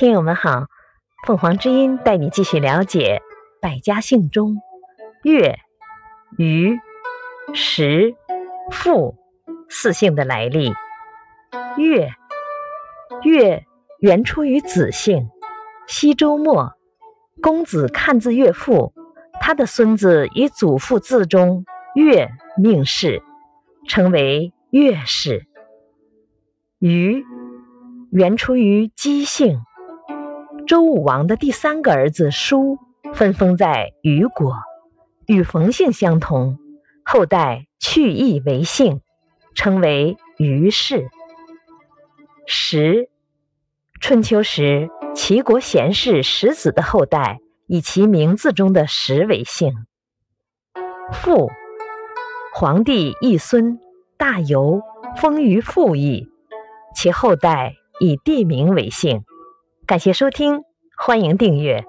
听友们好，凤凰之音带你继续了解百家姓中岳、余、石、傅四姓的来历。岳，岳原出于子姓，西周末，公子看字岳父，他的孙子以祖父字中岳命氏，称为岳氏。余，原出于姬姓。周武王的第三个儿子叔分封在虞国，与冯姓相同，后代去邑为姓，称为虞氏。石，春秋时齐国贤士石子的后代，以其名字中的石为姓。父，皇帝义孙大游封于父邑，其后代以地名为姓。感谢收听，欢迎订阅。